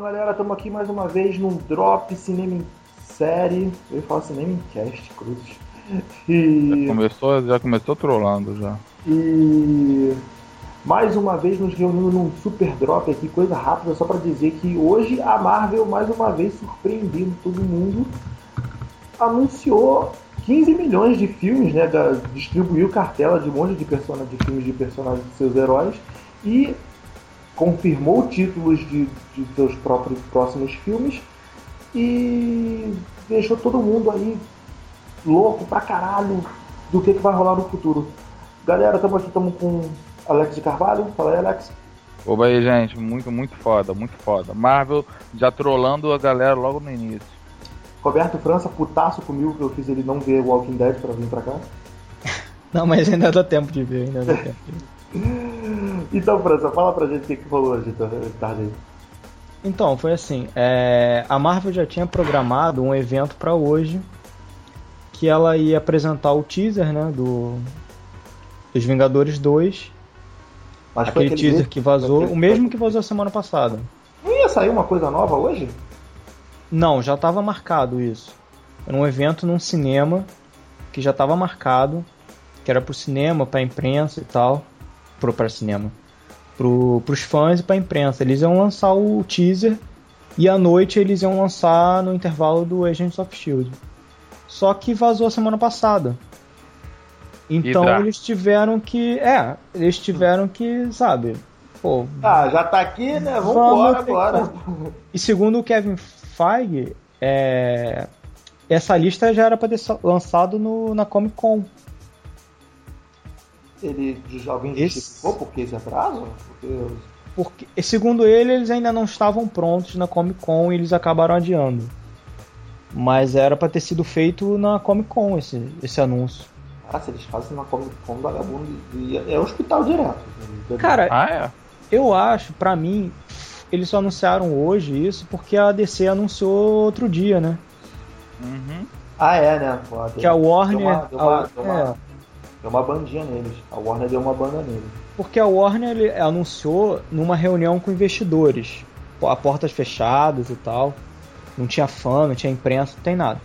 Então, galera, estamos aqui mais uma vez num Drop Cinema em Série. Eu ia falar Cinema em Cast, cruzes. E... Já começou, já começou trolando já. E mais uma vez nos reunindo num super drop aqui, coisa rápida, só para dizer que hoje a Marvel, mais uma vez surpreendendo todo mundo, anunciou 15 milhões de filmes, né? Da, distribuiu cartela de um monte de, persona, de filmes de personagens de seus heróis e confirmou títulos de, de seus próprios próximos filmes e deixou todo mundo aí louco pra caralho do que, que vai rolar no futuro. Galera, estamos aqui, estamos com Alex de Carvalho. Fala aí, Alex. Oba aí, gente. Muito, muito foda, muito foda. Marvel já trollando a galera logo no início. Roberto França, putaço comigo que eu fiz ele não ver Walking Dead pra vir pra cá. não, mas ainda dá tempo de ver, ainda dá tempo de ver. então, França, fala pra gente o que, que rolou hoje, tarde aí. Então, foi assim, é, a Marvel já tinha programado um evento para hoje que ela ia apresentar o teaser, né, do dos Vingadores 2. Mas aquele teaser que vazou, o mesmo que vazou semana passada. Não ia sair uma coisa nova hoje? Não, já estava marcado isso. Era um evento num cinema que já estava marcado, que era pro cinema, pra imprensa e tal pro para cinema, pro, pros fãs e pra imprensa. Eles iam lançar o teaser e à noite eles iam lançar no intervalo do Agents of Shield. Só que vazou a semana passada. Então eles tiveram que. É, eles tiveram que, sabe. Pô, ah, já tá aqui, né? Vamos embora agora. E segundo o Kevin Feige, é... essa lista já era para ter lançado no, na Comic Con ele alguém justificou por que esse atraso? Porque... Porque, segundo ele, eles ainda não estavam prontos na Comic Con e eles acabaram adiando. Mas era para ter sido feito na Comic Con esse, esse anúncio. Ah, se eles fazem na Comic Con, vagabundo é hospital direto. Cara, ah, é? eu acho, para mim, eles só anunciaram hoje isso porque a DC anunciou outro dia, né? Uhum. Ah, é, né? Pô, que a Warner. Deu uma, deu uma, deu uma, é, Deu uma bandinha neles. A Warner deu uma banda neles. Porque a Warner anunciou numa reunião com investidores. A portas fechadas e tal. Não tinha fã, não tinha imprensa, não tem nada.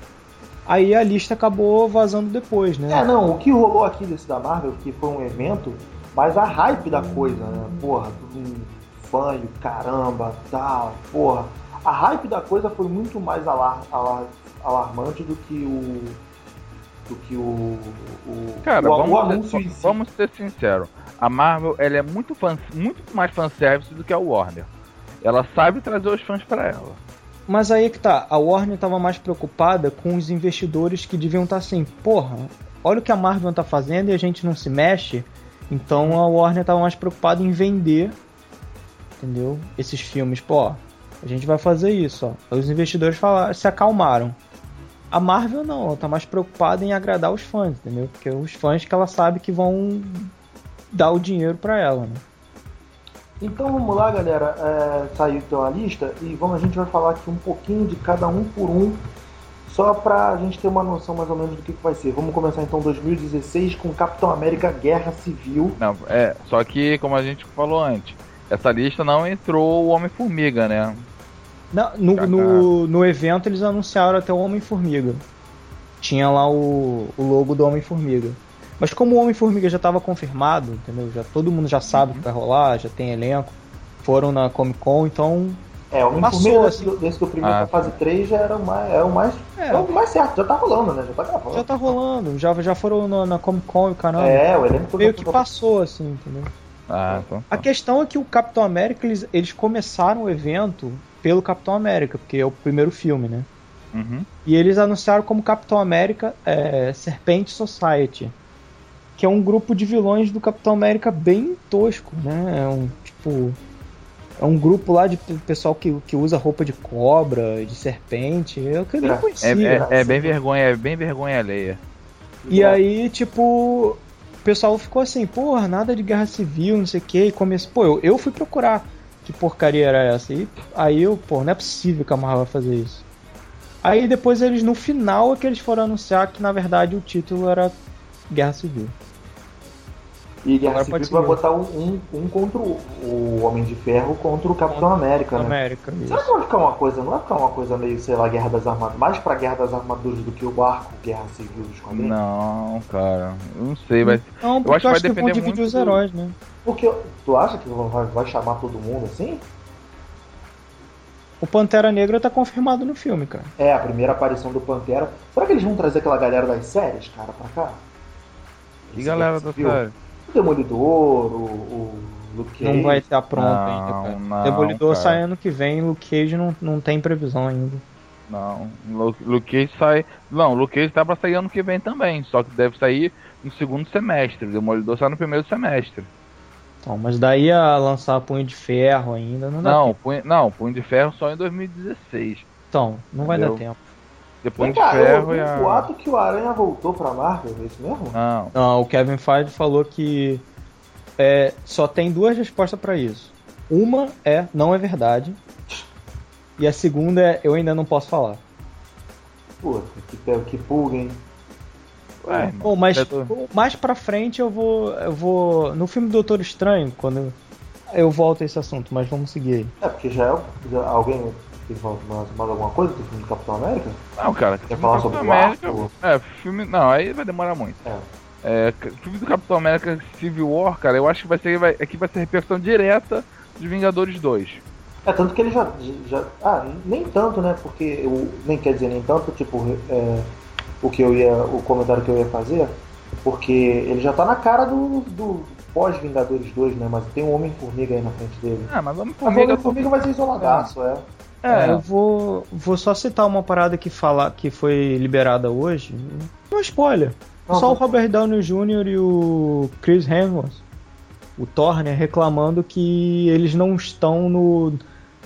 Aí a lista acabou vazando depois, né? É, não, o que rolou aqui desse da Marvel, que foi um evento, mas a hype da coisa, né? Porra, tudo fã caramba, tal, porra. A hype da coisa foi muito mais alar, alar, alarmante do que o do que o. o Cara, o, vamos, o anúncio ser, vamos ser sinceros. A Marvel ela é muito, fan, muito mais fanservice do que a Warner. Ela sabe trazer os fãs para ela. Mas aí que tá, a Warner tava mais preocupada com os investidores que deviam estar tá assim, porra, olha o que a Marvel tá fazendo e a gente não se mexe. Então a Warner tava mais preocupada em vender, entendeu? Esses filmes, pô, a gente vai fazer isso, ó. Os investidores falaram, se acalmaram. A Marvel não, ela tá mais preocupada em agradar os fãs, entendeu? Porque os fãs que ela sabe que vão dar o dinheiro para ela, né? Então vamos lá, galera. É, saiu então a lista e vamos, a gente vai falar aqui um pouquinho de cada um por um, só pra gente ter uma noção mais ou menos do que, que vai ser. Vamos começar então 2016 com Capitão América Guerra Civil. Não, é, só que como a gente falou antes, essa lista não entrou o Homem-Formiga, né? Não, no, no, no, evento eles anunciaram até o Homem-Formiga. Tinha lá o, o logo do Homem-Formiga. Mas como o Homem-Formiga já estava confirmado, entendeu? Já, todo mundo já sabe o que vai rolar, já tem elenco. Foram na Comic Con, então. É, o Homem-Formiga assim. desse do primeiro ah. fase 3 já era o mais, é o mais, é. é. o mais certo, já tá rolando, né? Já tá gravando. Já tá rolando, já, já foram na, na Comic Con e caramba. É, o elenco Meio que passou, assim, entendeu? Ah, então, A tá. questão é que o Capitão América, eles, eles começaram o evento pelo Capitão América, porque é o primeiro filme, né? Uhum. E eles anunciaram como Capitão América é, Serpente Society, que é um grupo de vilões do Capitão América bem tosco, né? É um tipo é um grupo lá de pessoal que, que usa roupa de cobra, de serpente. Eu que nem é, conhecia. É, é, é, bem vergonha, é bem vergonha alheia. E aí, tipo, o pessoal ficou assim, porra, nada de guerra civil, não sei o que. E começou, pô, eu, eu fui procurar que porcaria era essa? E aí eu, pô, não é possível que a Marvel vai fazer isso. Aí depois eles, no final, é que eles foram anunciar que na verdade o título era Guerra Civil. E Guerra Agora Civil vai botar um, um, um contra o, o Homem de Ferro contra o Capitão América, né? América, isso. Será que vai ficar uma coisa, não vai ficar uma coisa meio, sei lá, Guerra das Armaduras, mais pra Guerra das Armaduras do que o barco Guerra Civil dos quadrinhos? Não, cara. Eu não sei, vai. Não, acho eu que acho vai que vão depender dividir muito os heróis, né? Porque tu acha que vai, vai chamar todo mundo assim? O Pantera Negra tá confirmado no filme, cara. É, a primeira aparição do Pantera. Será que eles vão trazer aquela galera das séries, cara, pra cá? E galera da série? Demolidor, o, o Luke Cage. Não vai estar pronto Não, ainda, cara. não, Demolidor cara. sai ano que vem, Luke Cage não, não tem previsão ainda. Não. Luke, Luke Cage sai. Não, Luke Cage tá pra sair ano que vem também. Só que deve sair no segundo semestre. Demolidor sai no primeiro semestre. Então, mas daí a lançar Punho de Ferro ainda não dá Não, tempo. punho, não, Punho de Ferro só em 2016. Então, não vai Entendeu? dar tempo. Depois Vem de cá, eu Ferro ouvi e a. boato que o Aranha voltou pra Marvel, é isso mesmo? Não. Não, o Kevin Feige falou que é, só tem duas respostas pra isso. Uma é não é verdade. E a segunda é eu ainda não posso falar. Puta, que, que pulga, hein? Ué, Bom, mas do- mais pra frente eu vou. Eu vou. No filme Doutor Estranho, quando eu, eu volto a esse assunto, mas vamos seguir aí. É, porque já é. Já, alguém tem mais, mais alguma coisa do filme do Capitão América? Não, cara, Quer falar sobre Capitão o América. arco? É, filme. Não, aí vai demorar muito. É. É, filme do Capitão América Civil War, cara, eu acho que vai ser. Vai, aqui vai ser repercussão direta dos Vingadores 2. É, tanto que ele já, já. Ah, nem tanto, né? Porque. Eu, nem quer dizer nem tanto, tipo, é, o que eu ia. O comentário que eu ia fazer. Porque ele já tá na cara do, do pós-Vingadores 2, né? Mas tem um Homem-Formiga aí na frente dele. Ah, mas vamos Mas. Homem-Formiga vai ser isoladaço, é. É, É. eu vou, vou só citar uma parada que, fala, que foi liberada hoje. Não é spoiler. Não, só o não. Robert Downey Jr. e o Chris Hemsworth, o Thor, né, reclamando que eles não estão no,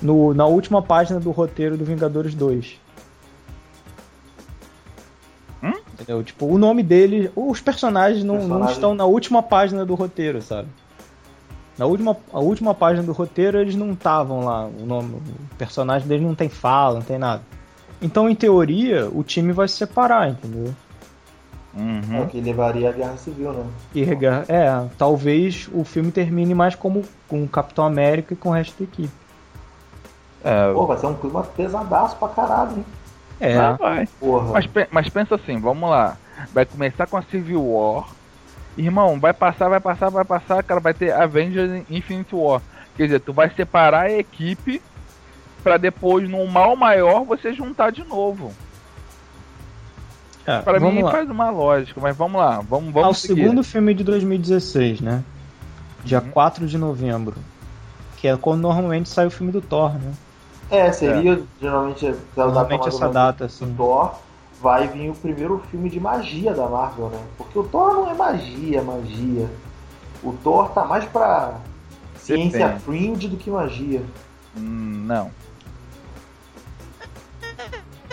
no, na última página do roteiro do Vingadores 2. Hum? Entendeu? Tipo, o nome deles, os personagens não, não Personagem. estão na última página do roteiro, sabe? Na última, a última página do roteiro eles não estavam lá. O, nome, o personagem deles não tem fala, não tem nada. Então, em teoria, o time vai se separar, entendeu? É Uhum. o que levaria a Guerra Civil, né? E rega- é, talvez o filme termine mais como com o Capitão América e com o resto da equipe. É, Pô, vai ser um clima pesadaço pra caralho, hein? É, vai, vai. Porra. Mas, mas pensa assim, vamos lá. Vai começar com a Civil War. Irmão, vai passar, vai passar, vai passar, cara, vai ter Avengers Infinite War. Quer dizer, tu vai separar a equipe pra depois, num mal maior, você juntar de novo. é, Pra vamos mim lá. faz uma lógica, mas vamos lá, vamos, vamos Ah, o seguir. segundo filme de 2016, né? Dia Uhum. 4 de novembro. Que é quando normalmente sai o filme do Thor, né? É, seria geralmente essa data Normalmente mais ou essa data, do assim. Thor. Vai vir o primeiro filme de magia da Marvel, né? Porque o Thor não é magia, magia. O Thor tá mais pra ciência Depende. fringe do que magia. Hum, não.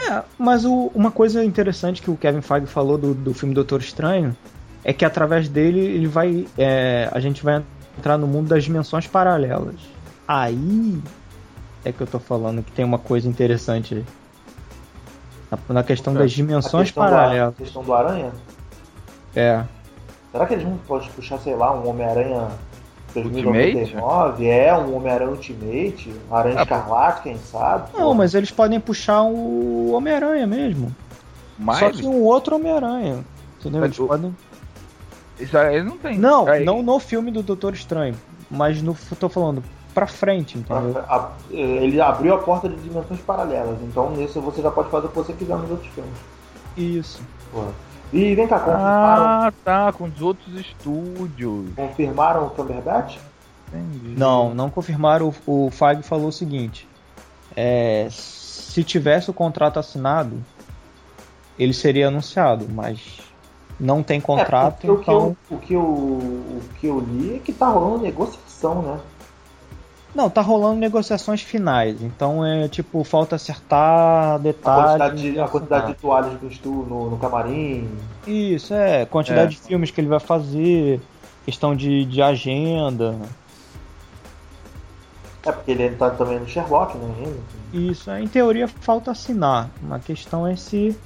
É, mas o- uma coisa interessante que o Kevin Feige falou do, do filme Doutor Estranho é que através dele ele vai, é, a gente vai entrar no mundo das dimensões paralelas. Aí é que eu tô falando que tem uma coisa interessante aí. Na, na questão Ok. das dimensões questão, paralelas. a questão do Aranha. É. Será que eles não podem puxar, sei lá, um Homem-Aranha Ultimate? 2099? É, um Homem-Aranha Ultimate, um Aranha Ah, Escarlate, quem sabe? Não, mas eles podem puxar o Homem-Aranha mesmo. Mas Só que um outro Homem-Aranha. Entendeu? Mas Eles o- podem... isso aí não tem. Não, Aí- não no filme do Doutor Estranho. Mas no. Tô falando pra frente, entendeu? A- a- ele abriu a porta de dimensões paralelas, então nisso você já pode fazer o que você quiser nos outros filmes. Isso. Porra. E vem cá, confirmaram, Ah, tá, com os outros estúdios. confirmaram o Cumberbatch? Entendi. Não, não confirmaram. O, o falou o seguinte: é, se tivesse o contrato assinado, ele seria anunciado, mas não tem contrato, é, então. o, que eu, o, que eu, o que eu li é que tá rolando negociação, né? Não, tá rolando negociações finais, então é tipo, falta acertar A detalhes. quantidade, de, a quantidade de toalhas no, estu, no, no camarim. Isso, é, quantidade É. de filmes que ele vai fazer, questão de, de agenda. É porque ele tá também no Sherlock, né? Isso, é, em teoria falta assinar. A questão é se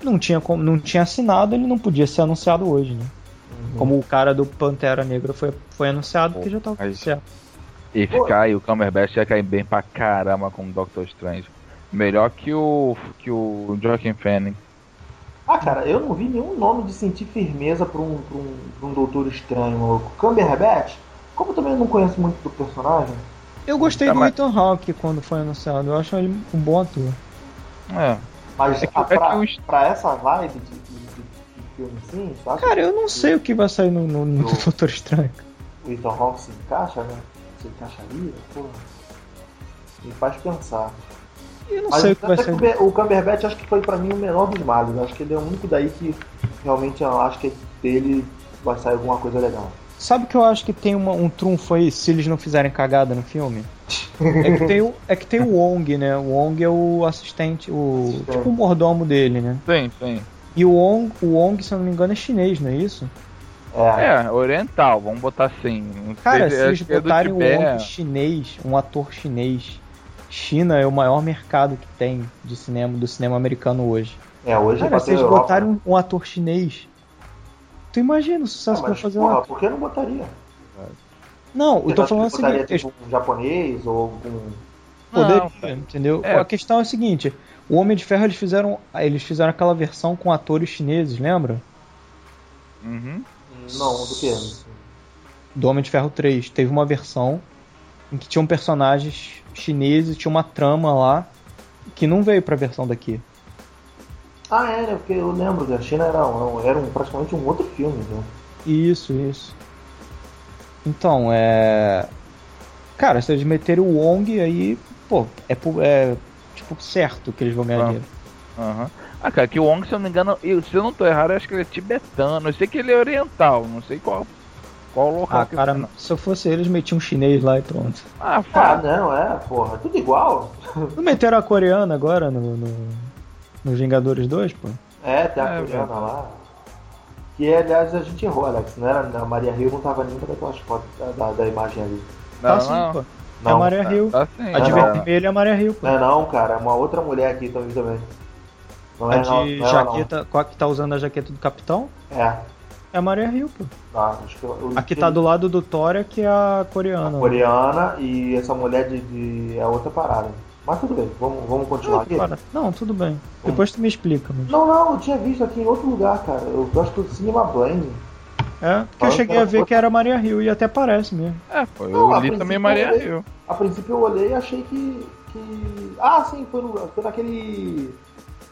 não tinha como, não tinha assinado, ele não podia ser anunciado hoje, né? Como o cara do Pantera Negra foi, foi anunciado que já tava Mas- certo. E ficar e o Cumberbatch ia cair bem pra caramba com o Doctor Strange. Melhor que o que o Joaquin Phoenix. Ah, cara, eu não vi nenhum nome de sentir firmeza pra um, pra um, pra um Doutor Estranho, maluco. Cumberbatch, como eu também não conheço muito do personagem, Eu gostei Tá, do mas- Ethan Hawke quando foi anunciado. Eu acho ele um bom ator. É. mas É que- ah, é que pra, os- pra essa vibe de, de, de- de filme assim, Cara, eu não sei o que vai sair no, no, no Doutor Estranho. o Ethan Hawke se encaixa, né? Se encaixaria, porra. Me faz pensar. Eu não Mas sei o que vai sair. que o Cumberbatch acho que foi pra mim o menor dos males. Acho que ele é o único daí que realmente eu acho que dele vai sair alguma coisa legal. Sabe que eu acho que tem uma- um trunfo aí se eles não fizerem cagada no filme? É que tem o, é que tem o Wong, né? O Wong é o assistente, o Assistente. tipo o mordomo dele, né? Sim, sim. E o Wong, o Wong, se eu não me engano, é chinês, não é isso? É, É, oriental, vamos botar assim. Cara, se eles é botarem o Tibete. Wong chinês, um ator chinês, China é o maior mercado que tem de cinema, do cinema americano hoje. é hoje Cara, se eles a Europa, botarem um, um ator chinês, tu imagina o Ah, sucesso que vai fazer porra, lá. por que não botaria? Não, eu tô falando o seguinte, tipo, um japonês ou algum... Poderia, Não, entendeu? É. A questão é a seguinte: o Homem de Ferro eles fizeram, eles fizeram aquela versão com atores chineses, lembra? Uhum. Não, do que? Do Homem de Ferro 3. Teve uma versão em que tinham personagens chineses, tinha uma trama lá que não veio pra versão daqui. Ah, era, porque eu lembro que a China era, um, era um, praticamente um outro filme, né? Isso, isso. Então, é. Cara, se eles meterem o Wong aí, pô, é, é tipo certo que eles vão ganhar Ah. dinheiro. Aham. Ah, cara, que o Wong, se eu não me engano, eu, se eu não tô errado, eu acho que ele é tibetano. Eu sei que ele é oriental, não sei qual, qual local Ah, que cara, tá, não. se eu fosse eles, metiam um chinês lá e pronto. Ah, Ah, fala. não, é, porra, tudo igual. Não meteram a coreana agora no, no, no Vingadores 2, pô? É, tem a É, coreana velho. lá. Que, aliás, a gente errou, Alex. Não era, a Maria Rio não tava nenhuma daquelas fotos da, da, da imagem ali. Não, tá sim, não. pô. É Não, a Maria Hill. Tá sim. A de não. vermelho é a Maria Hill, pô. Não é não, cara. É uma outra mulher aqui também. Não a é de não, não é jaqueta, qual que tá usando a jaqueta do Capitão? não. É. É a Maria Hill, pô. Tá, acho que eu- A que tá do lado do Thor é que é a a coreana. coreana e essa mulher de, de é outra parada. Mas tudo bem, vamos, vamos continuar Não, aqui. para. Não, tudo bem. Depois tu me explica. Mas... Não, não, eu tinha visto aqui em outro lugar, cara. Eu gosto do Cinema Blend. É, porque eu cheguei a ver que era a Maria Hill e até parece mesmo. É, pô, eu Não, a li também Maria Hill. A princípio eu olhei e achei que. que... Ah, sim, foi, no, foi naquele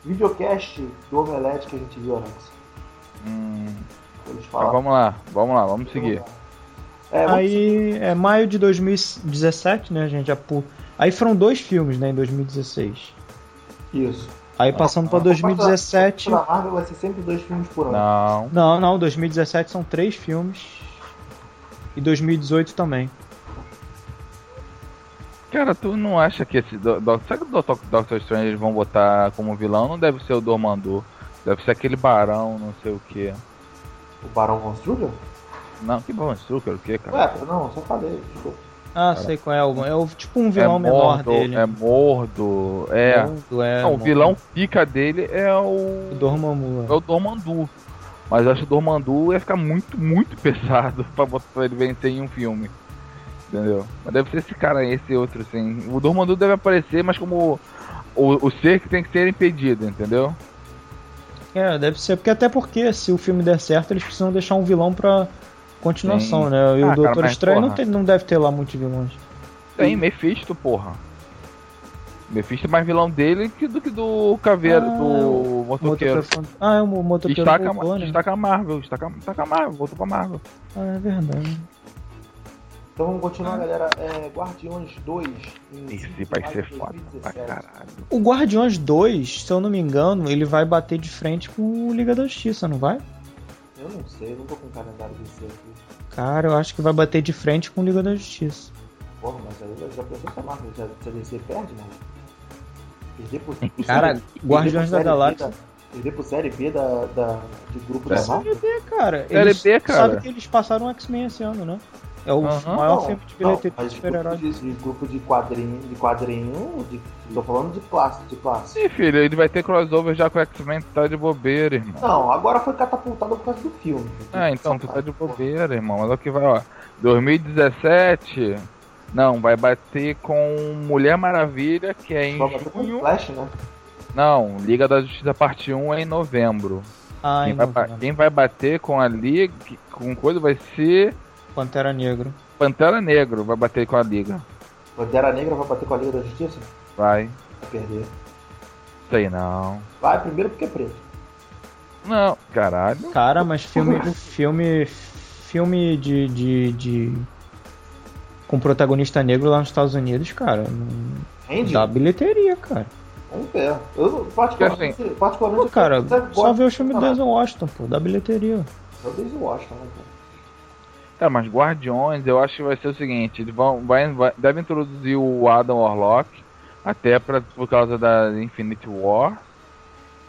videocast do Omelete que a gente viu, Alex. Hum, falaram. vamos lá, vamos lá, vamos seguir. É, vamos Aí é maio de 2017, né, gente? Aí foram dois filmes, né, em 2016. Isso. Aí passando pra 2017. Na Marvel vai ser sempre dois filmes por ano. Não. Não, não, 2017 são três filmes. E 2018 também. Cara, tu não acha que esse. Do, do, sabe que o Doctor, Doctor Strange eles vão botar como vilão? Não deve ser o Dormammu. Deve ser aquele barão, não sei o que. O Barão Von Struger? Não, que bom, Strucker, o que, cara? Ué, não, só falei. Desculpa. Ah, sei qual é. o- É o, tipo um vilão é menor mordo, dele. É mordo, é. Mordo, é, não, o mordo. vilão pica dele é O o. Dormammu. É o Dormandu. Mas eu acho que o Dormandu ia ficar muito, muito pesado pra, botar, pra ele vencer em um filme. Entendeu? Mas deve ser esse cara aí, esse outro, assim. O Dormandu deve aparecer, mas como o, o ser que tem que ser impedido, entendeu? É, deve ser. Porque até porque se o filme der certo, eles precisam deixar um vilão pra continuação, Sim. né? E Ah, o Doutor Estranho não, tem- não deve ter lá muitos vilões. Tem Mephisto, porra. Mephisto é mais vilão dele que do que do Caveiro, Ah, do motoqueiro. Motoqueiro- Ah, é o motoqueiro Destaca, voltou, né? destaca a Marvel, destaca, destaca a Marvel, voltou pra Marvel. Ah, é verdade. Então vamos continuar, galera. É, Guardiões 2. em Esse 5 de vai ser foda pra 2017. caralho. O Guardiões 2, se eu não me engano, ele vai bater de frente com o Liga da Justiça, não vai? Eu não sei, eu não tô com o calendário desse aqui. Cara, eu acho que vai bater de frente com o Liga da Justiça. Porra, mas aí já pensou se a Marvel já, se a DC perde, mano? Perder pro, Cara, série- perder Guardiões da série B Galáxia. Perder pro série B da, da, de grupo É. da Marvel? É, cara. Série B, cara. Sabe que eles passaram o X-Men esse ano, né? É o Aham. maior Não, filme de não, bilheteria de mas super-herói. grupo de, de grupo de quadrinho, de quadrinho, de, tô falando de classe, de classe. Sim, filho, ele vai ter crossover já com o X-Men, tu tá de bobeira, irmão. Não, agora foi catapultado por causa do filme. Ah, então tu tá de bobeira, irmão. Olha o que vai, ó. 2017. Não, vai bater com Mulher Maravilha, que é em Vai bater com junho. Flash, né? Não, Liga da Justiça Parte 1 é em novembro. Ah, Quem em vai, novembro. quem vai bater com a Liga, com coisa, vai ser Pantera Negro. Pantera Negro, vai bater com a Liga. Pantera Negra vai bater com a Liga da Justiça? Vai. Vai perder. Sei não. Vai primeiro porque é preto. Não, caralho. Cara, mas filme. filme. Filme de. de, de- com protagonista negro lá nos Estados Unidos, cara. Rende? Dá bilheteria, cara. Vamos ver. Eu, particularmente, particularmente Pô, cara, só ver o filme do. Denzel Washington, pô. Dá bilheteria. É o Denzel Washington, né, cara? Tá, mas Guardiões, eu acho que vai ser o seguinte, eles vão, vai, vai, deve introduzir o Adam Warlock, até pra, por causa da Infinity War.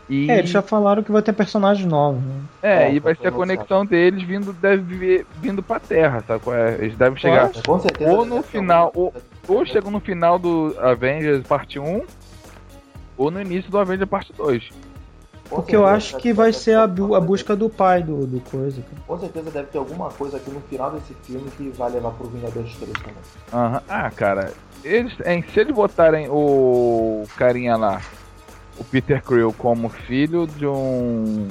E, É, eles já falaram que vai ter personagens novos, né? é, É, e vai ser a conexão deles vindo, deve vir- vindo pra Terra, sabe qual é? Eles devem chegar. Com certeza. Ou no final, alguma- ou chegam no final do Avengers parte 1, ou no início do Avengers parte 2. Com Porque eu acho que vai ser a, bu- a busca do pai do, do coisa, cara. Com certeza deve ter alguma coisa aqui no final desse filme que vai levar pro Vingadores 3 também. Aham. Ah, cara, eles, hein, se eles botarem o carinha lá, o Peter Krill como filho de um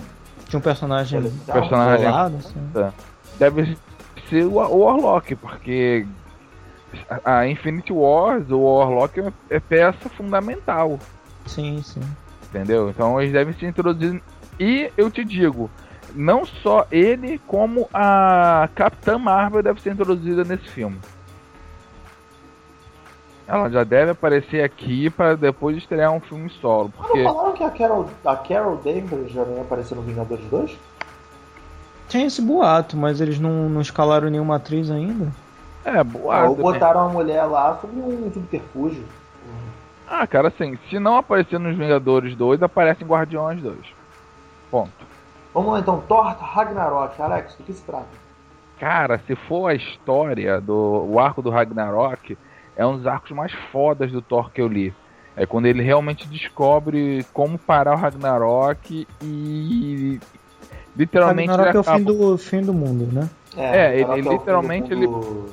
De um personagem Então, personagem isolado, assim. deve ser o, o Warlock, porque a a Infinity Wars, o Warlock é- é peça fundamental, Sim, sim. Entendeu? Então eles devem se introduzir. E eu te digo, não só ele, como a Capitã Marvel deve ser introduzida nesse filme. Ela já deve aparecer aqui para depois estrear um filme solo, porque não falaram que a Carol, a Carol Danvers já ia aparecer no Vingadores 2? Tem esse boato, mas eles não, não escalaram nenhuma atriz ainda. é Ah, boa. ou botaram a mulher lá sobre um subterfúgio. Ah, cara, assim, se não aparecer nos Vingadores 2, aparece em Guardiões 2. Ponto. Vamos lá então, Thor Ragnarok. Alex, do que se trata? Cara, se for a história do o arco do Ragnarok, é um dos arcos mais fodas do Thor que eu li. É quando ele realmente descobre como parar o Ragnarok e literalmente Ragnarok ele é o fim do, fim do mundo, né? É, ele- Ragnarok ele é literalmente, mundo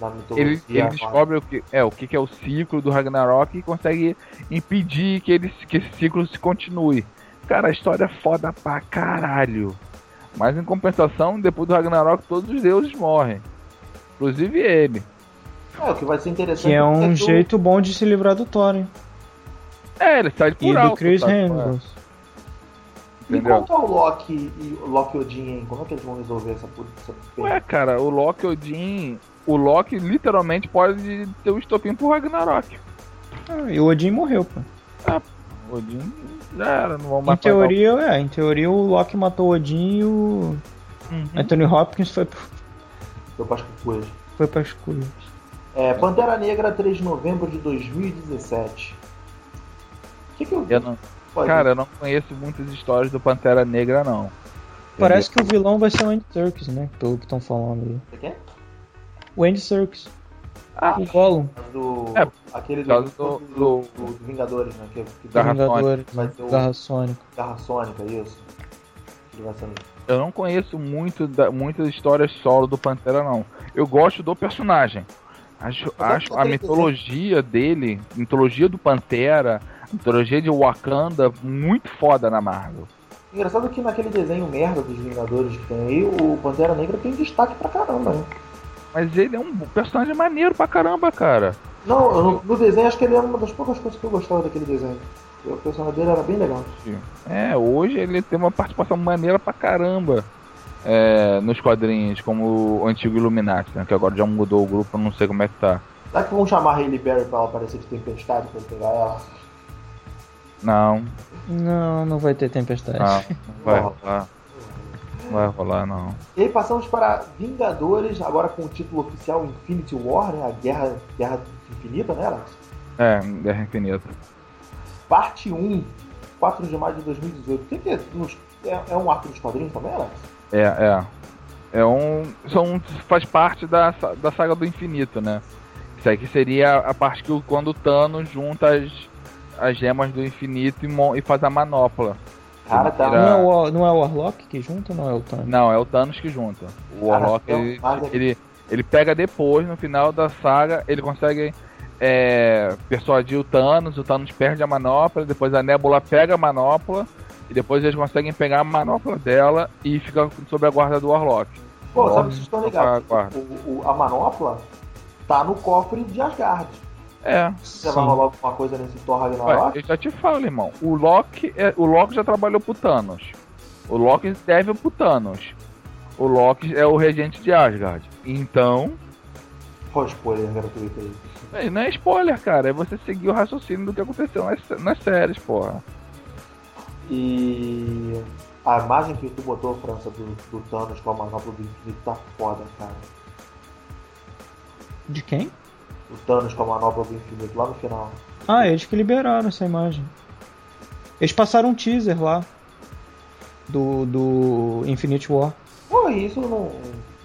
da mitologia ele, ele descobre o que é o que, que é o ciclo do Ragnarok e consegue impedir que, ele, que esse ciclo se continue. Cara, a história é foda pra caralho. Mas em compensação, depois do Ragnarok, todos os deuses morrem. Inclusive ele. É, o que vai ser interessante Que é um porque tu- jeito bom de se livrar do Thor, hein? É, ele sai por E alto. do Chris sabe? Hemsworth. E quanto ao Loki e o Loki Odin, hein? Como é que eles vão resolver essa, essa Ué, cara, o Loki Odin. O Loki literalmente pode ter o estopim pro Ragnarok. Ah, e o Odin morreu, pô. O Odin já era, não vão Em pagar o- teoria, é, em teoria o Loki matou o Odin e o Uhum. Anthony Hopkins foi, pro- Deu pras cucuias. foi pras coisas. É, Pantera Negra, 3 de novembro de 2017. O que, que eu. Eu não- Pode- Cara, eu não conheço muitas histórias do Pantera Negra, não. Parece que o vilão vai ser o Andy Serkis, né? Pelo que estão falando aí. Você quer? O Andy Serkis. Ah, o Gollum. Do, É, aquele do, do, do- do, do Vingadores, né? Que, que Garra Vingadores, o- Garra Sônica. Garra Sônica, isso. Vai ser. Eu não conheço muito da, muitas histórias solo do Pantera, não. Eu gosto do personagem. Acho, é acho a mitologia dele, mitologia do Pantera, a mitologia de Wakanda, muito foda na Marvel. Engraçado que naquele desenho merda dos Vingadores que tem aí, o Pantera Negra tem destaque pra caramba, né? Mas ele é um personagem maneiro pra caramba, cara. Não, no, no desenho acho que ele era uma das poucas coisas que eu gostava daquele desenho. O personagem dele era bem legal. É, hoje ele tem uma participação maneira pra caramba é, nos quadrinhos, como o antigo Illuminati, né, que agora já mudou o grupo, eu não sei como é que tá. Será que vão chamar a Hailey Berry pra ela aparecer de tempestade pra eu pegar ela? Não, Não, não vai ter tempestade. não, não vai rolar. Não vai rolar, não. E aí passamos para Vingadores, agora com o título oficial Infinity War, né? A Guerra, Guerra Infinita, né, Alex? É, Guerra Infinita. Parte 1, 4 de maio de 2018. O que, é, é? é um arco dos quadrinhos também, Alex? É, é. É um. São, faz parte da, da saga do infinito, né? Isso aqui seria a parte que quando o Thanos junta as, as gemas do infinito e, e faz a manopla. Cara, tá. Não, é o, não é o Warlock que junta ou não é o Thanos? Não, é o Thanos que junta. O Warlock, ele, ele, ele, pega depois, no final da saga, ele consegue é, persuadir o Thanos, o Thanos perde a manopla, depois a Nebula pega a manopla, e depois eles conseguem pegar a manopla dela e fica sob a guarda do Warlock. Pô, sabe que vocês estão ligados? O, o, a manopla tá no cofre de Asgard. É. Você vai rolar alguma coisa nesse Thor Ragnarok? Eu já te falo, irmão. O Loki, é, o Loki já trabalhou pro Thanos. O Loki deve pro Thanos. O Loki é o regente de Asgard. Então. Qual spoiler gratuito aí? Não é spoiler, cara. É você seguir o raciocínio do que aconteceu nas, nas séries, porra. E a imagem que tu botou, França, do, do Thanos com a manopla do infinito tá foda, cara. De quem? O Thanos com a manopla do infinito lá no final. Ah, eles que liberaram essa imagem. Eles passaram um teaser lá. Do, do Infinite War. Pô, e isso não,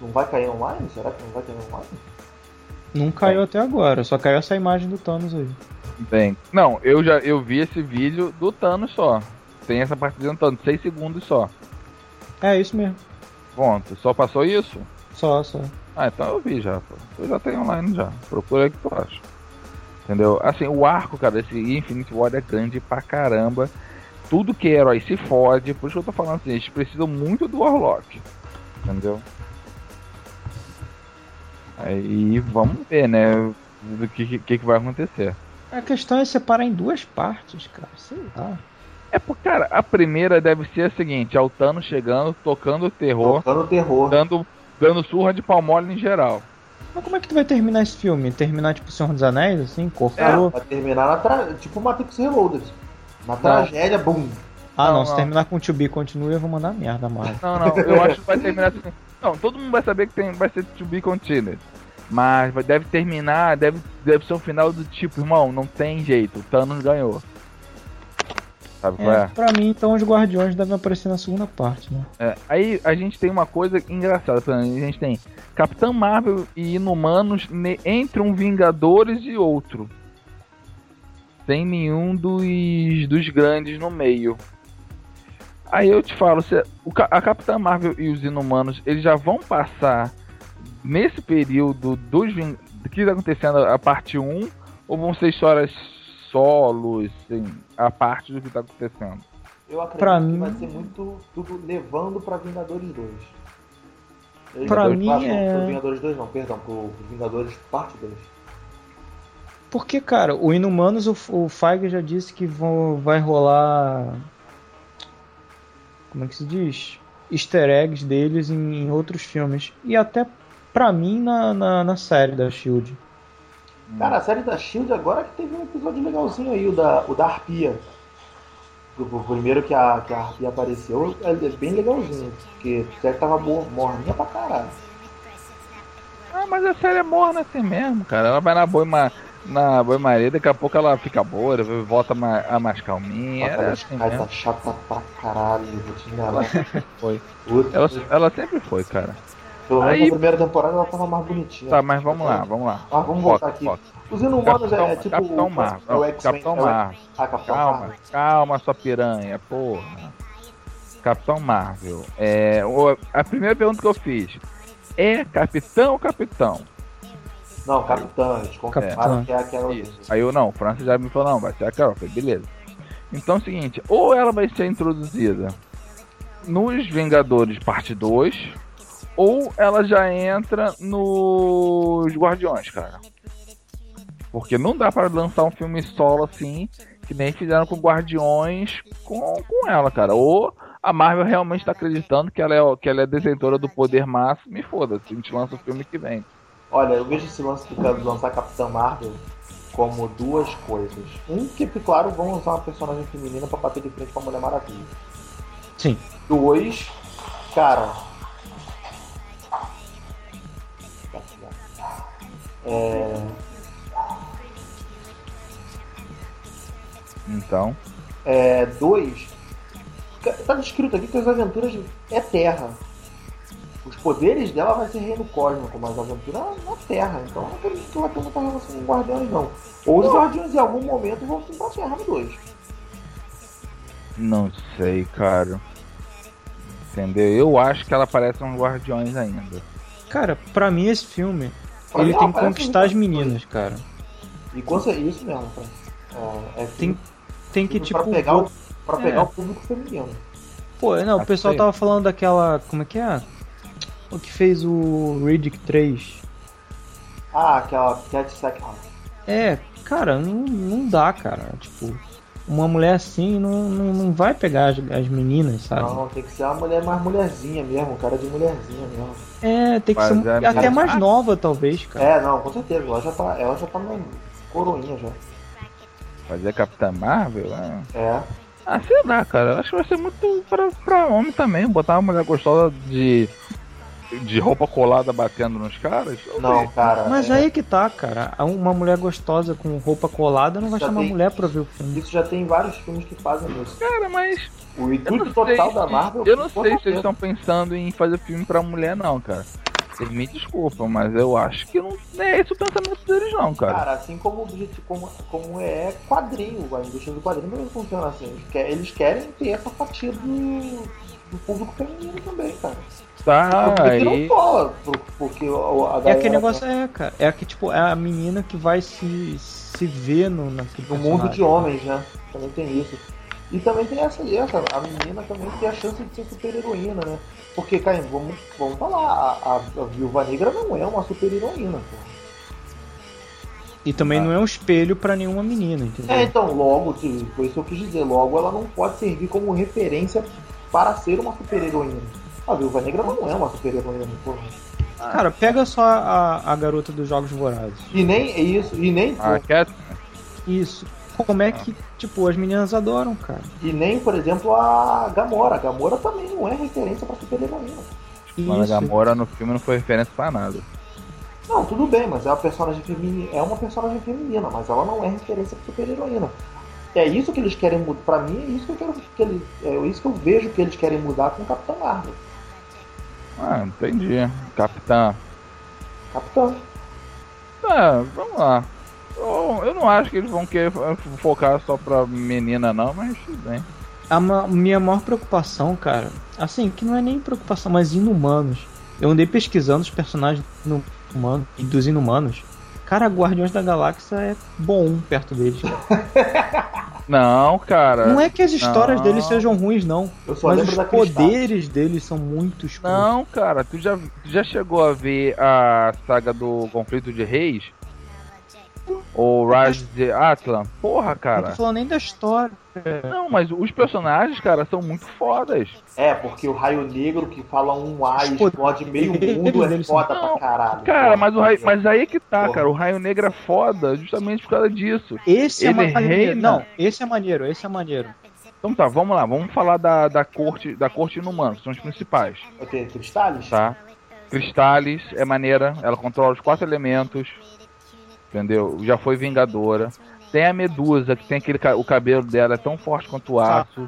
não vai cair online? Será que não vai cair online? Não caiu é. até agora, só caiu essa imagem do Thanos aí. Bem, não, eu já eu vi esse vídeo do Thanos só. Tem essa parte do Thanos, 6 segundos só. É isso mesmo. Ponto. Só passou isso? Só, só. Ah, então eu vi já, pô. Eu já tenho online já. Procura aí que tu acha. Entendeu? Assim, o arco, cara, desse Infinite War é grande pra caramba. Tudo que é herói se fode. Por isso que eu tô falando assim, a gente precisa muito do Warlock. Entendeu? Aí vamos ver, né? Do que, que, que vai acontecer. A questão é separar em duas partes, cara. Sei lá. É porque, cara, a primeira deve ser a seguinte: Altano é chegando, tocando terror. Tocando terror. Dando dando surra de pau mole em geral. Mas como é que tu vai terminar esse filme? Terminar tipo Senhor dos Anéis, assim, cortado? É, vai terminar na tra... tipo Matrix Reloaded. Na tragédia, bum. Ah não, não, se terminar com o To Be Continue eu vou mandar merda, mano. Não, não, eu acho que vai terminar assim. Não, todo mundo vai saber que tem, vai ser To Be Continued. Mas deve terminar, deve, deve ser um final do tipo, irmão, não tem jeito, o Thanos ganhou. Sabe qual é? Pra mim, então, os Guardiões devem aparecer na segunda parte, né? É, aí a gente tem uma coisa engraçada. A gente tem Capitão Marvel e Inumanos entre um Vingadores e outro. Sem nenhum dos, dos grandes no meio. Aí eu te falo, se a Capitã Marvel e os Inumanos, eles já vão passar nesse período dos do que está acontecendo a parte 1 ou vão ser histórias solos, assim, a parte do que tá acontecendo. Eu acredito pra que mim... vai ser muito tudo levando pra Vingadores 2. Eles pra mim é... Pro Vingadores 2 não, perdão, pro Vingadores parte 2. Porque, cara, o Inumanos, o, o Feige já disse que vão, vai rolar. Como é que se diz? Easter eggs deles em, em outros filmes. E até pra mim na, na, na série da Shield. Cara, a série da Shield agora que teve um episódio legalzinho aí, o da, o da Arpia. O, primeiro que a, que a Arpia apareceu é bem legalzinho, porque a série tava morninha pra caralho. Ah, mas a série é morna assim mesmo, cara. Ela vai na boi, ma, na boi maria, daqui a pouco ela fica boa, volta mais, a mais calminha. Nossa, é assim tá chata pra caralho, vou te enganar. foi. Ela, ela sempre foi, cara. Pelo menos Aí... na primeira temporada ela tava mais bonitinha. Tá, mas vamos lá, vamos lá. Ah, vamos voltar aqui. Foca. Os Inumanos Capitão, é, é tipo Capitão Mar. É o Capitão Mar. Ah, Capitão calma, Marvel. calma, sua piranha, porra. Capitão Marvel. É, a primeira pergunta que eu fiz é Capitão ou Capitão? Não, Capitão. Eles confirmaram que é aquela. Isso. Aí eu não, o Francis já me falou, não, vai ser a Carol. Eu falei, beleza. Então é o seguinte, ou ela vai ser introduzida nos Vingadores Parte 2, ou ela já entra nos Guardiões, cara. Porque não dá para lançar um filme solo assim, que nem fizeram com Guardiões com, com ela, cara. Ou a Marvel realmente está acreditando que ela, é, que ela é detentora do poder máximo e foda-se, a gente lança o filme que vem. Olha, eu vejo esse lance de lançar Capitã Marvel como duas coisas. Um, que, claro, vão usar uma personagem feminina para bater de frente com a Mulher Maravilha. Sim. Dois, cara, É... Então. É, dois. Tá descrito aqui que as aventuras é terra. Os poderes dela vai ser reino cósmico, mas a aventura é na Terra. Então não acredito que vai ter muita relação com Guardiões, não. Ou os Guardiões em algum momento vão pra Terra no 2. Não sei, cara. Entendeu? Eu acho que ela parece uns Guardiões ainda. Cara, pra mim esse filme, Pra ele tem que parece conquistar as meninas, cara. E com cer- isso mesmo, cara. É, é Tem, filme- tem que, tipo. pra pegar, o, pra é. pegar o público feminino. Pô, não, o pessoal que- tava falando daquela. Como é que é? O que fez o Riddick 3. Ah, aquela Cat Sackhouse. É, cara, não, não dá, cara. Tipo, uma mulher assim não, não, não vai pegar as, as meninas, sabe? Não, tem que ser uma mulher mais mulherzinha mesmo, um cara de mulherzinha mesmo. É, tem que Mas ser é- até mais nova, talvez, cara. É, não, com certeza. Ela já tá, ela já tá na coroinha já. Fazer Capitã Marvel? É. É. Ah, sei lá, cara. Eu acho que vai ser muito pra, pra homem também. Botar uma mulher gostosa de, de roupa colada batendo nos caras. Não, cara. Mas é, aí que tá, cara. Uma mulher gostosa com roupa colada não vai Já chamar tem- mulher pra ver o filme. Isso já tem vários filmes que fazem isso. Cara, mas. O intuito não total sei da se- Marvel. Eu não com sei se eles estão pensando em fazer filme pra mulher, não, cara. Vocês me desculpam, mas eu acho que não é esse o pensamento deles, não, cara. Cara, assim como, o objetivo- como, como é quadrinho, a indústria do quadrinho não funciona assim. Eles querem, eles querem ter essa fatia do, do público feminino também, cara. Tá, porque aí. não cola, por- porque o- a É aquele negócio, é, cara. É que, tipo, é a menina que vai se, se ver no, naquele No mundo de personagem. homens, né? Também tem isso. E também tem essa, essa a menina também tem a chance de ser super heroína, né? Porque, Caio, vamos, vamos falar, a, a, a Viúva Negra não é uma super heroína, pô. E também Ah. não é um espelho pra nenhuma menina, entendeu? É, então, logo, tipo, foi isso que eu quis dizer, logo ela não pode servir como referência para ser uma super heroína. A Viúva Negra não é uma super heroína, pô. Cara, pega só a, a garota dos Jogos Vorazes. E nem isso, e nem, A Cat, Isso. Como é que, tipo, as meninas adoram, cara. e nem, por exemplo, a Gamora. A Gamora também não é referência para super heroína. Mano, a. Gamora no filme não foi referência pra nada. Não, tudo bem, mas é uma personagem feminina, é uma personagem feminina, mas ela não é referência para super heroína. É isso que eles querem mudar. Pra mim é isso que eu quero que eles, é isso que eu vejo que eles querem mudar com o Capitão Marvel. Ah, entendi. Capitã. Capitão. Ah, vamos lá. Eu, eu não acho que eles vão querer fo- focar só pra menina, não, mas tudo bem. A ma- minha maior preocupação, cara, assim, que não é nem preocupação, mas inumanos. Eu andei pesquisando os personagens inumanos e dos inumanos. Cara, Guardiões da Galáxia é bom perto deles. Não, cara. Não é que as histórias Não. deles sejam ruins, não. Mas os poderes deles são muito escuros. Não, cara, tu já, tu já chegou a ver a saga do conflito de reis? Ou Rise de Atlan? Porra, Não tô cara. falando nem da história. Não, mas os personagens, cara, são muito fodas. É, porque o Raio Negro que fala um A e explode meio mundo é foda pra Não, caralho. Cara, mas, o raio, é. mas aí é que tá, Porra. cara. O Raio Negro é foda justamente por causa disso. Esse é Ele maneiro. reina. Não, esse é maneiro, esse é maneiro. Então tá, vamos lá. Vamos falar da, da corte da corte inumana, que são os principais, ter Cristales? tá? Cristales é maneira. Ela controla os quatro elementos. Entendeu? Já foi Vingadora. Tem a Medusa, que tem aquele. ca- O cabelo dela é tão forte quanto o aço.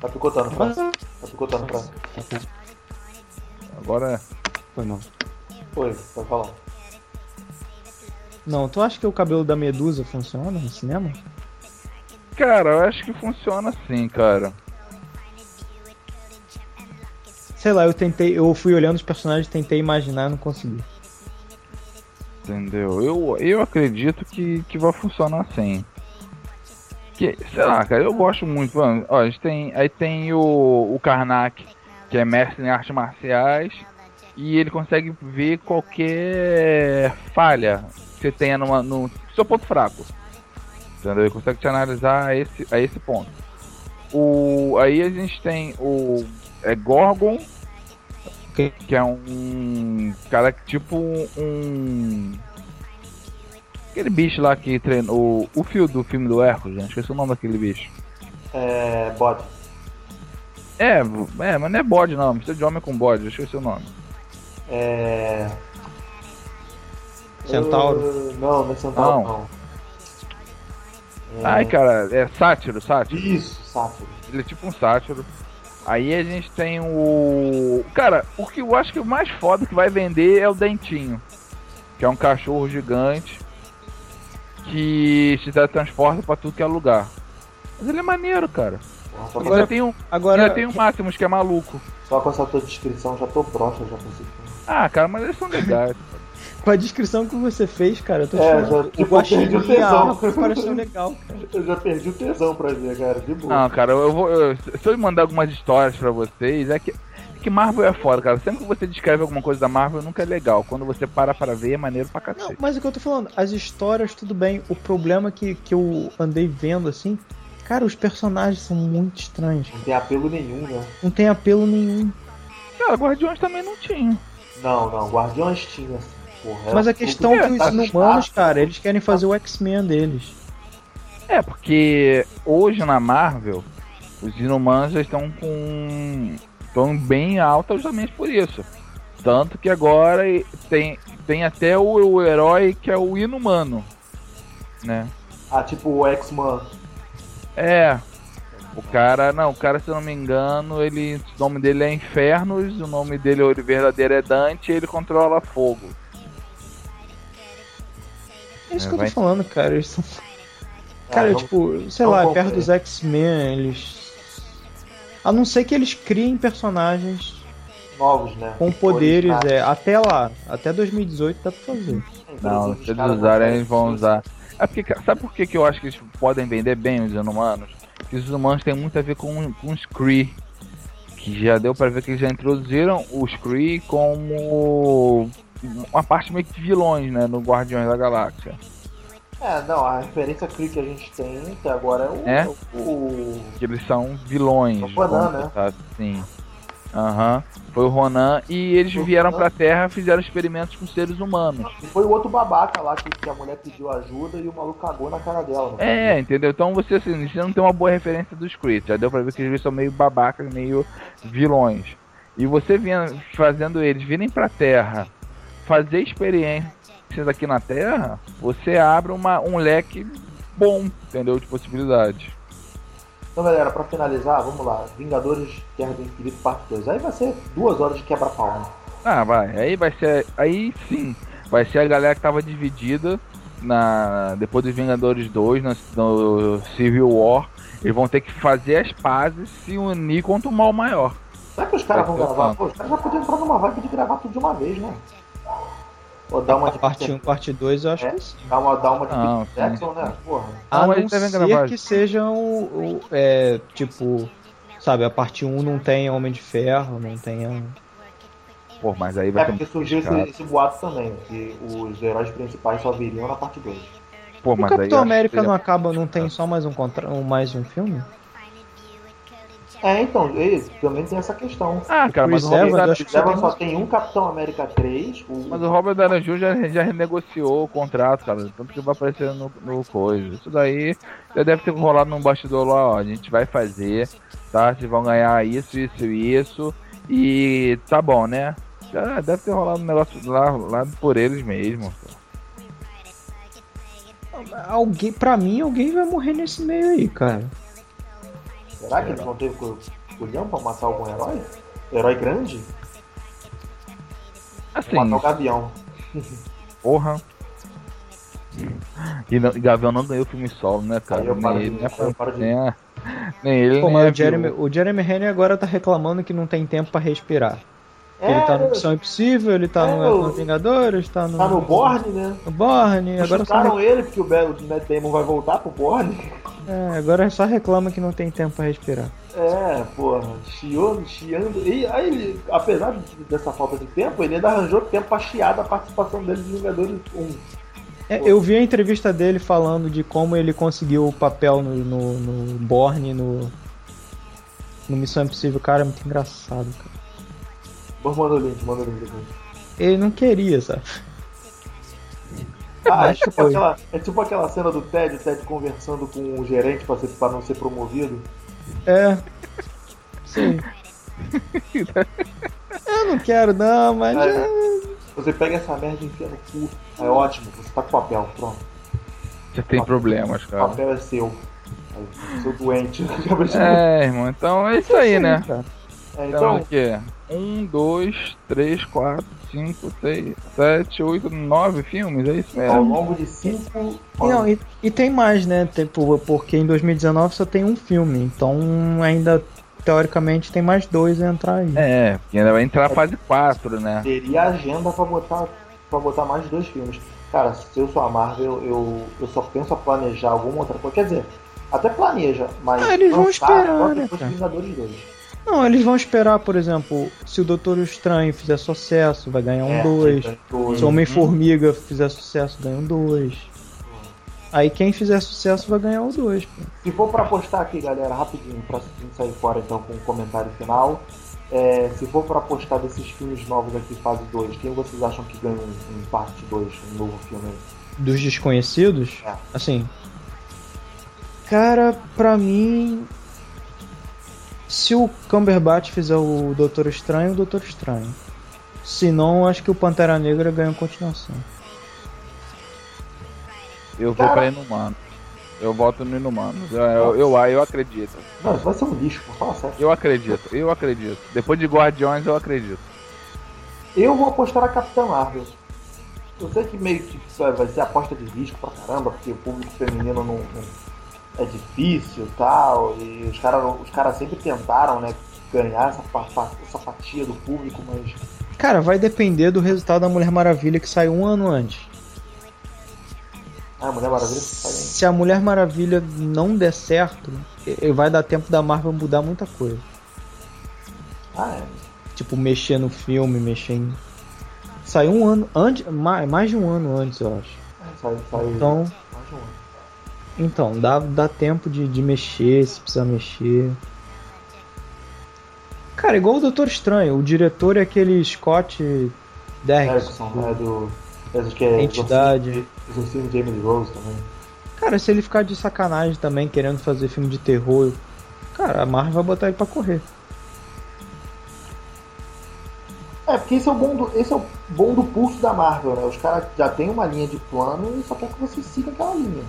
Tá picotando, Fran. Tá picotando, Fran. Agora. Foi não. Oi, vai falar. Não, tu acha que o cabelo da Medusa funciona no cinema? Cara, eu acho que funciona assim, cara. Sei lá, eu tentei, eu fui olhando os personagens, tentei imaginar e não consegui. Entendeu? Eu, eu acredito que, que vai funcionar assim. Que, sei lá, cara, eu gosto muito. Mano, ó, a gente tem. Aí tem o, o Karnak, que é mestre em artes marciais. E ele consegue ver qualquer falha que você tenha numa, no seu ponto fraco. Entendeu? Ele consegue te analisar a esse, a esse ponto. O, aí a gente tem o é Gorgon. Que é um cara que tipo um aquele bicho lá que treinou o, fio do filme do Hércules, gente, esqueci o nome daquele bicho. É. Bode. É, é, mas não é bode não, precisa de homem com bode, esqueci o nome. É. Centauro. Uh, não, não é Centauro, Não. não. É... Ai, cara, é sátiro, sátiro. Isso, Sátiro. Ele é tipo um sátiro. Aí a gente tem o. Cara, o que eu acho que o mais foda que vai vender é o Dentinho. Que é um cachorro gigante que se transporta pra tudo que é lugar. Mas ele é maneiro, cara. Nossa, Agora já tem um. Agora, Já tem o Máximos que é maluco. Só com essa tua descrição já tô broxa já esse filme. Ah, cara, mas eles são legais. com a descrição que você fez, cara, eu tô É, achando. já- tipo, eu perdi o tesão. legal, cara. Eu já perdi o tesão pra ver, cara, de boa. Não, cara, eu vou. eu- se eu mandar algumas histórias pra vocês, é que. é Que Marvel é foda, cara. Sempre que você descreve alguma coisa da Marvel, nunca é legal. Quando você para pra ver, é maneiro pra Não, cacete. mas o que eu tô falando, as histórias, tudo bem. O problema que, que eu andei vendo, assim, cara, os personagens são muito estranhos. Não tem apelo nenhum, né? Não tem apelo nenhum. Cara, Guardiões também não tinha. Não, não, Guardiões tinha, assim, porra. Mas a questão é que os tá inumanos, chato. cara, eles querem fazer o X-Men deles. É, porque hoje na Marvel, os inumanos já estão com. estão bem altos justamente por isso. Tanto que agora tem, tem até o, o herói que é o inumano. Né? Ah, tipo o X-Man. É. O cara, não, o cara, se eu não me engano, ele, o nome dele é Infernos, o nome dele o verdadeiro é Dante e ele controla fogo. É isso É, que eu vai- tô falando, cara. Eles são. Cara, Ah, não- tipo, sei não lá, perto dos X-Men, eles. A não ser que eles criem personagens novos, né? com poderes, Originais. é, até lá, até 2018 dá pra fazer. Não, se eles usarem, eles vão usar. É porque, sabe por que, que eu acho que eles podem vender bem os inumanos? Porque os inumanos têm muito a ver com, com os Kree. Que já deu pra ver que eles já introduziram os Kree como uma parte meio que de vilões, né? No Guardiões da Galáxia. É, não, a referência Kree que a gente tem até agora é o. É? o... Que eles são vilões. O né? assim. Aham. Foi o Ronan e eles vieram pra Terra fizeram experimentos com seres humanos. E foi o outro babaca lá que, que a mulher pediu ajuda e o maluco cagou na cara dela. foi? É, entendeu? Então você, assim, você não tem uma boa referência dos Kree. Já deu pra ver que eles são meio babacas, meio vilões. E você vinha fazendo eles virem pra Terra, fazer experiências aqui na Terra, você abre uma, um leque bom, entendeu? De possibilidades. Então, galera, pra finalizar, vamos lá. Vingadores Guerra do Infinito Parte 2. Aí vai ser duas horas de quebra-pau, né? Ah, vai. Aí vai ser. Aí sim. Vai ser a galera que tava dividida na. Depois dos Vingadores 2, no, no Civil War. Eles vão ter que fazer as pazes se unir contra o mal maior. Será que os caras vão gravar? Pô, os caras já podiam entrar numa vibe de gravar tudo de uma vez, né? Ou dar uma de Parte 1 parte 2 eu acho É. que sim. Dar uma, dar uma de Não, Peter Jackson, né? Porra. A Não, não eles devem ser que sejam o, o- é, tipo, sabe, a parte 1 não tenha Homem de Ferro, não tenha. Pô, mas aí vai É ter porque surgiu esse, esse boato também, que os heróis principais só viriam na parte 2. Pô, O mas aí Capitão América não acaba, não tem só mais um contra... um- mais um filme? É, então, e também tem essa questão. Ah, cara, mas o Robert, Evans, acho que tem só tem um Capitão América 3, o, mas o Robert Downey Jr. já, já renegociou o contrato, cara. Tanto que vai aparecer no, no coisa. Isso daí já deve ter rolado num bastidor lá, ó. A gente vai fazer, tá? Vocês vão ganhar isso, isso e isso. E tá bom, né? Já deve ter rolado um negócio lá, lá por eles mesmo. Alguém, pra mim, alguém vai morrer nesse meio aí, cara. Será que eles vão ter cu- culhão pra matar algum herói? Herói grande? Assim, Matar o Gavião. porra. E, não, e Gavião não ganhou filme solo, né, cara? Aí eu paro nem de- ele, nem, aí eu paro de- nem, a- nem ele, Pô, nem mas o Jeremy, o Jeremy Renner agora tá reclamando que não tem tempo pra respirar. ele tá no Missão Impossível, ele tá É, no, no Vingadores, tá no. tá no Borne, né? No Borne, agora só, Chutaram ele porque o Matt Damon vai voltar pro Borne. É, agora só reclama que não tem tempo pra respirar. É, porra, chiando, chiando. E aí ele, apesar de- dessa falta de tempo, ele ainda arranjou tempo pra chiar da participação dele de Vingadores 1. É, eu vi a entrevista dele falando de como ele conseguiu o papel no, no, no Borne, no, no Missão Impossível. Cara, é muito engraçado, cara. Vamos mandar o link, manda o link depois. Ele não queria, sabe? Ah, é tipo, aquela, é tipo aquela cena do Ted, o Ted conversando com o gerente pra, ser, pra não ser promovido. É. Sim. Eu não quero, não, mas. É. Você pega essa merda e enfia no cu. É ótimo, você tá com papel, pronto. Já tem problemas, O cara. papel é seu. Eu sou doente. É, irmão, então é isso aí, né? É, Então, então, o quê? Um, dois, três, quatro, cinco, seis, sete, oito, nove filmes, é isso ao mesmo. longo de cinco. E, não, e, e tem mais, né? Tipo, porque em 2019 só tem um filme, então ainda teoricamente tem mais dois a entrar aí. É, porque ainda vai entrar a fase 4, né? teria agenda pra botar, pra botar mais dois filmes. Cara, se eu sou a Marvel, eu, eu só penso a planejar alguma outra coisa. Quer dizer, até planeja, mas. Ah, eles vão esperar, né, depois de cara? Vingadores 2. Não, eles vão esperar, por exemplo, se o Doutor Estranho fizer sucesso, vai ganhar um É, 2. tem dois. Se o Homem-Formiga fizer sucesso, ganha um 2. Aí quem fizer sucesso vai ganhar o 2. Se for pra apostar aqui, galera, rapidinho, pra gente sair fora então com o comentário final. é, se for pra apostar desses filmes novos aqui, fase 2, quem vocês acham que ganha um, um parte 2, um novo filme aí? Dos desconhecidos, É. assim. Cara, pra mim. Se o Cumberbatch fizer o Doutor Estranho, o Doutor Estranho. Se não, acho que o Pantera Negra ganha continuação. Eu vou pra Inumano. Eu voto no Inumano. Eu, eu, eu, eu acredito. Não, isso vai ser um lixo, pô, fala sério. Eu acredito, eu acredito. Depois de Guardiões, eu acredito. Eu vou apostar na Capitã Marvel. Eu sei que meio que isso vai ser aposta de risco pra caramba, porque o público feminino não, não- é difícil e tal, e os caras os cara sempre tentaram, né, ganhar essa, essa fatia do público, mas Cara, vai depender do resultado da Mulher Maravilha que sai um ano antes. ah, a Mulher Maravilha. Se a Mulher Maravilha não der certo, vai dar tempo da Marvel mudar muita coisa. Ah, é. Tipo, mexer no filme, mexer em. Saiu um ano antes. Mais, mais de um ano antes, eu acho. É, Sai, sai Então, mais de um ano. Então dá, dá tempo de, de mexer, se precisar mexer. Cara, igual o Doutor Estranho, o diretor é aquele Scott Derrickson. Erickson, é do. Esse que é Entidade. Exorcismo de Emily Rose também. Cara, se ele ficar de sacanagem também, querendo fazer filme de terror, cara, a Marvel vai botar ele pra correr. É, porque esse é o bom do, esse é o bom do pulso da Marvel, né? Os caras já tem uma linha de plano e só quer que você siga aquela linha.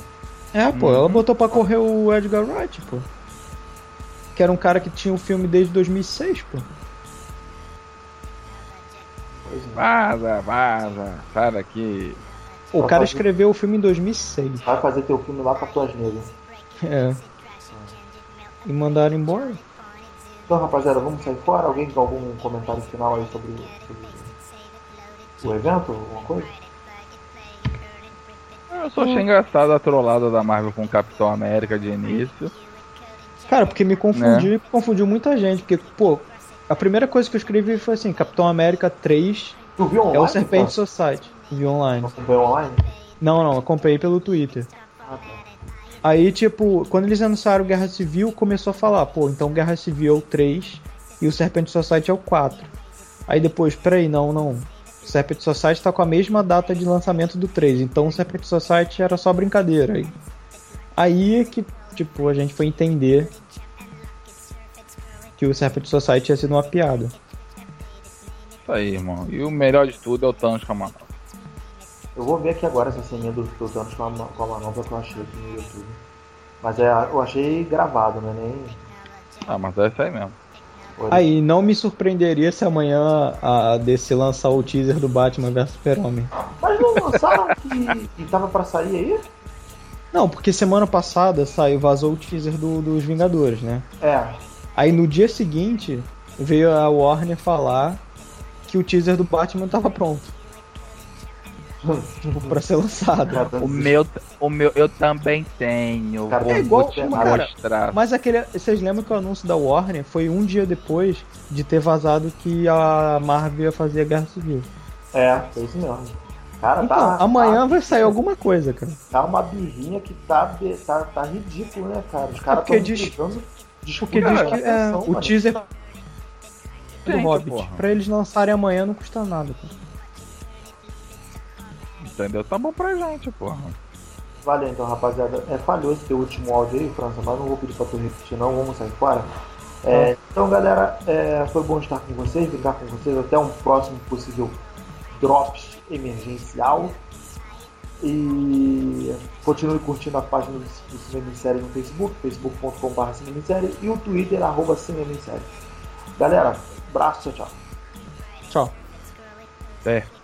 É, pô, ela botou pra correr o Edgar Wright, pô. Que era um cara que tinha o filme desde 2006, pô. Vaza, vaza, sai daqui. O Pra cara fazer- escreveu o filme em 2006. Vai fazer teu filme lá com as tuas negras. É. E mandaram embora. Então, rapaziada, vamos sair fora? Alguém tem algum comentário final aí sobre, sobre o evento? Alguma coisa? Eu só achei engraçado a trollada da Marvel com o Capitão América de início. Cara, porque me confundiu e confundiu muita gente. Porque, pô, a primeira coisa que eu escrevi foi assim: Capitão América 3 Tu viu online? é o Serpente cara? Society. Vi online. Acompanhou online? Não, não, eu comprei pelo Twitter. Ah, tá. Aí, tipo, quando eles anunciaram Guerra Civil, começou a falar, pô, então Guerra Civil é o 3 e o Serpent Society é o 4. Aí depois, peraí, não, não. O Serpent Society tá com a mesma data de lançamento do 3, então o Serpent Society era só brincadeira. Aí, aí é que, tipo, a gente foi entender que o Serpent Society tinha sido uma piada. Isso aí, irmão. E o melhor de tudo é o Thanos com a mão. Eu vou ver aqui agora essa ceninha do, do Thanos com a, com a manobra que eu achei aqui no YouTube. Mas é, eu achei gravado, né? Nem. Ah, mas é isso aí mesmo. Aí, não me surpreenderia se amanhã a DC lançar o teaser do Batman vs Super-Homem. Mas não lançaram que, que tava pra sair aí? Não, porque semana passada saiu, vazou o teaser do- dos Vingadores, né? É. Aí no dia seguinte veio a Warner falar que o teaser do Batman tava pronto pra ser lançado. O meu, o meu, eu também tenho. Cara, vou, é igual- vou te cara, mostrar. Mas aquele, vocês lembram que o anúncio da Warner foi um dia depois de ter vazado que a Marvel ia fazer a Guerra Civil. É, foi isso mesmo. Cara, Então, tá. amanhã tá, vai sair alguma coisa, cara. Tá uma birrinha que tá, tá, tá ridículo, né, cara? Os caras porque tão diz- Porque diz que é, atenção, o mano. teaser do Hobbit, porra. pra eles lançarem amanhã não custa nada. Cara. Entendeu? Tá bom pra gente, porra. Valeu então, rapaziada. É, falhou esse teu último áudio aí, França, mas não vou pedir pra tu repetir não, vamos sair fora. É, Então, galera, é, foi bom estar com vocês, brincar com vocês. Até um próximo possível Drops emergencial. E continue curtindo a página do Cinema em Série no Facebook, facebook.com.br Cinema em Série e o Twitter, arroba Cinema em Série. Galera, abraço, tchau, tchau. Tchau. É.